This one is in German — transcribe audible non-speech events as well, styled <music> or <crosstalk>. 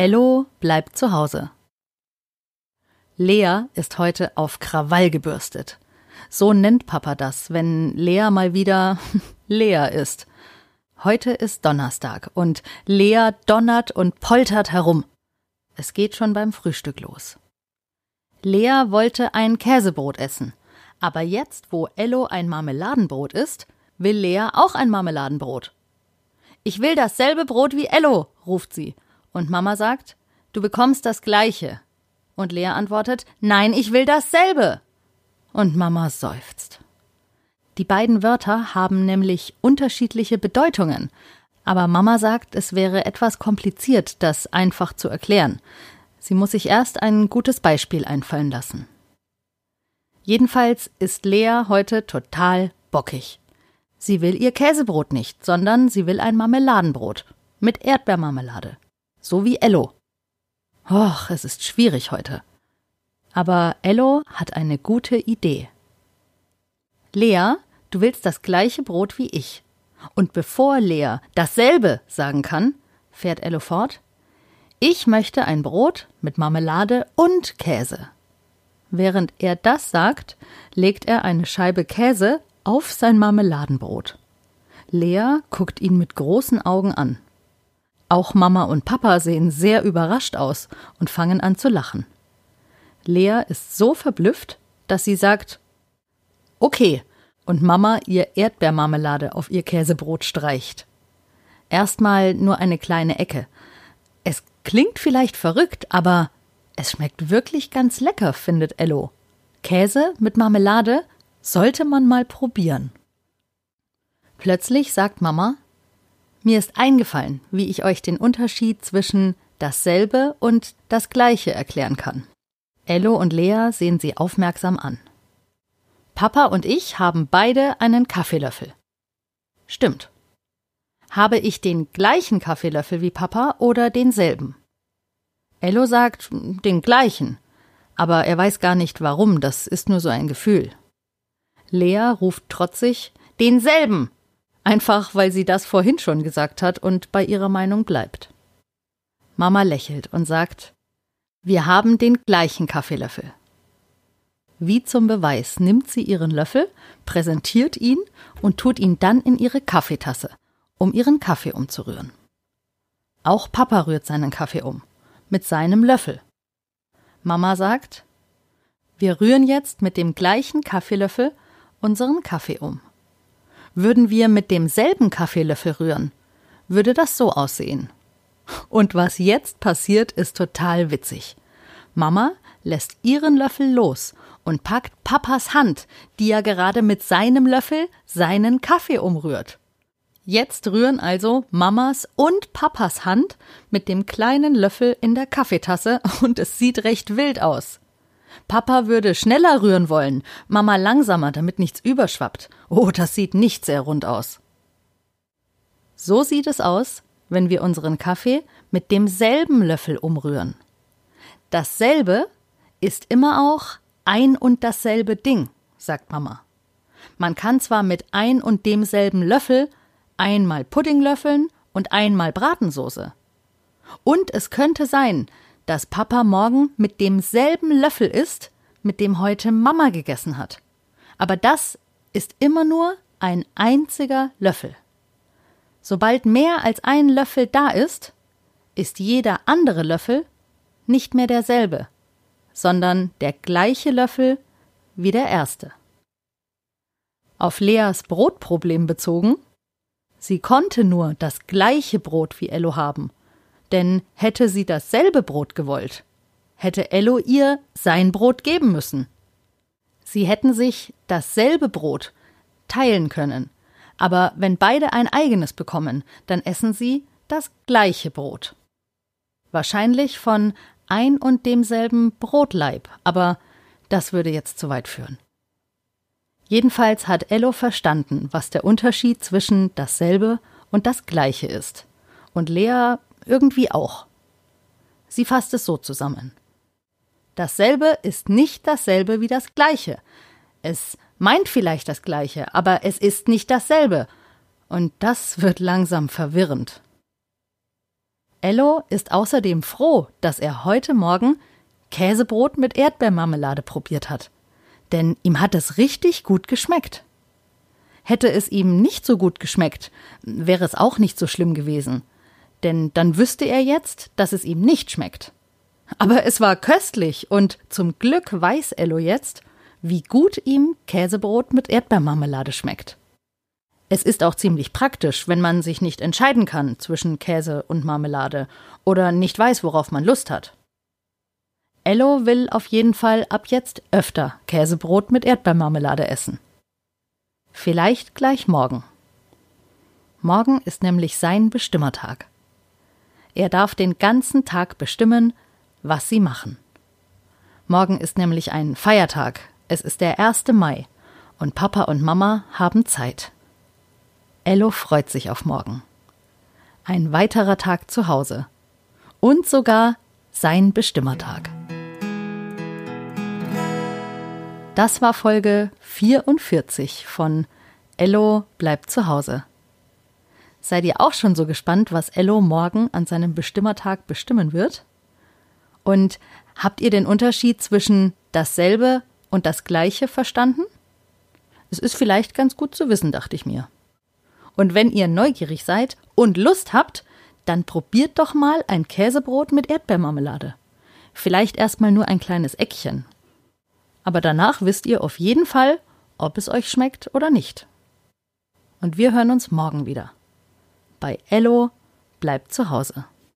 Ello bleibt zu Hause. Lea ist heute auf Krawall gebürstet. So nennt Papa das, wenn Lea mal wieder <laughs> Lea ist. Heute ist Donnerstag und Lea donnert und poltert herum. Es geht schon beim Frühstück los. Lea wollte ein Käsebrot essen, aber jetzt, wo Ello ein Marmeladenbrot ist, will Lea auch ein Marmeladenbrot. Ich will dasselbe Brot wie Ello, ruft sie, und Mama sagt, du bekommst das gleiche. Und Lea antwortet, nein, ich will dasselbe. Und Mama seufzt. Die beiden Wörter haben nämlich unterschiedliche Bedeutungen, aber Mama sagt, es wäre etwas kompliziert, das einfach zu erklären. Sie muss sich erst ein gutes Beispiel einfallen lassen. Jedenfalls ist Lea heute total bockig. Sie will ihr Käsebrot nicht, sondern sie will ein Marmeladenbrot mit Erdbeermarmelade, so wie Ello. Och, es ist schwierig heute. Aber Ello hat eine gute Idee. Lea, du willst das gleiche Brot wie ich. Und bevor Lea dasselbe sagen kann, fährt Ello fort, ich möchte ein Brot mit Marmelade und Käse. Während er das sagt, legt er eine Scheibe Käse auf sein Marmeladenbrot. Lea guckt ihn mit großen Augen an. Auch Mama und Papa sehen sehr überrascht aus und fangen an zu lachen. Lea ist so verblüfft, dass sie sagt Okay, und Mama ihr Erdbeermarmelade auf ihr Käsebrot streicht. Erstmal nur eine kleine Ecke. Es klingt vielleicht verrückt, aber es schmeckt wirklich ganz lecker, findet Ello. Käse mit Marmelade sollte man mal probieren. Plötzlich sagt Mama, mir ist eingefallen, wie ich euch den Unterschied zwischen dasselbe und das gleiche erklären kann. Ello und Lea sehen sie aufmerksam an. Papa und ich haben beide einen Kaffeelöffel. Stimmt. Habe ich den gleichen Kaffeelöffel wie Papa oder denselben? Ello sagt den gleichen, aber er weiß gar nicht warum, das ist nur so ein Gefühl. Lea ruft trotzig denselben, einfach weil sie das vorhin schon gesagt hat und bei ihrer Meinung bleibt. Mama lächelt und sagt Wir haben den gleichen Kaffeelöffel. Wie zum Beweis nimmt sie ihren Löffel, präsentiert ihn und tut ihn dann in ihre Kaffeetasse, um ihren Kaffee umzurühren. Auch Papa rührt seinen Kaffee um, mit seinem Löffel. Mama sagt, wir rühren jetzt mit dem gleichen Kaffeelöffel unseren Kaffee um. Würden wir mit demselben Kaffeelöffel rühren, würde das so aussehen. Und was jetzt passiert, ist total witzig. Mama lässt ihren Löffel los und packt Papas Hand, die ja gerade mit seinem Löffel seinen Kaffee umrührt. Jetzt rühren also Mamas und Papas Hand mit dem kleinen Löffel in der Kaffeetasse und es sieht recht wild aus. Papa würde schneller rühren wollen, Mama langsamer, damit nichts überschwappt. Oh, das sieht nicht sehr rund aus. So sieht es aus, wenn wir unseren Kaffee mit demselben Löffel umrühren. Dasselbe ist immer auch ein und dasselbe Ding, sagt Mama. Man kann zwar mit ein und demselben Löffel einmal Pudding löffeln und einmal Bratensoße. Und es könnte sein, dass Papa morgen mit demselben Löffel isst, mit dem heute Mama gegessen hat. Aber das ist immer nur ein einziger Löffel. Sobald mehr als ein Löffel da ist, ist jeder andere Löffel nicht mehr derselbe, sondern der gleiche Löffel wie der erste. Auf Leas Brotproblem bezogen, sie konnte nur das gleiche Brot wie Ello haben, denn hätte sie dasselbe Brot gewollt, hätte Ello ihr sein Brot geben müssen. Sie hätten sich dasselbe Brot teilen können, aber wenn beide ein eigenes bekommen, dann essen sie das gleiche Brot. Wahrscheinlich von ein und demselben Brotleib, aber das würde jetzt zu weit führen. Jedenfalls hat Ello verstanden, was der Unterschied zwischen dasselbe und das gleiche ist. Und Lea irgendwie auch. Sie fasst es so zusammen. Dasselbe ist nicht dasselbe wie das gleiche. Es meint vielleicht das gleiche, aber es ist nicht dasselbe. Und das wird langsam verwirrend. Ello ist außerdem froh, dass er heute Morgen Käsebrot mit Erdbeermarmelade probiert hat. Denn ihm hat es richtig gut geschmeckt. Hätte es ihm nicht so gut geschmeckt, wäre es auch nicht so schlimm gewesen. Denn dann wüsste er jetzt, dass es ihm nicht schmeckt. Aber es war köstlich und zum Glück weiß Ello jetzt, wie gut ihm Käsebrot mit Erdbeermarmelade schmeckt. Es ist auch ziemlich praktisch, wenn man sich nicht entscheiden kann zwischen Käse und Marmelade oder nicht weiß, worauf man Lust hat. Ello will auf jeden Fall ab jetzt öfter Käsebrot mit Erdbeermarmelade essen. Vielleicht gleich morgen. Morgen ist nämlich sein Bestimmertag. Er darf den ganzen Tag bestimmen, was sie machen. Morgen ist nämlich ein Feiertag. Es ist der 1. Mai und Papa und Mama haben Zeit. Ello freut sich auf morgen. Ein weiterer Tag zu Hause. Und sogar sein Bestimmertag. Das war Folge 44 von Ello bleibt zu Hause. Seid ihr auch schon so gespannt, was Ello morgen an seinem Bestimmertag bestimmen wird? Und habt ihr den Unterschied zwischen dasselbe und das gleiche verstanden? Es ist vielleicht ganz gut zu wissen, dachte ich mir. Und wenn ihr neugierig seid und Lust habt, dann probiert doch mal ein Käsebrot mit Erdbeermarmelade. Vielleicht erstmal nur ein kleines Eckchen. Aber danach wisst ihr auf jeden Fall, ob es euch schmeckt oder nicht. Und wir hören uns morgen wieder. Bei Ello bleibt zu Hause.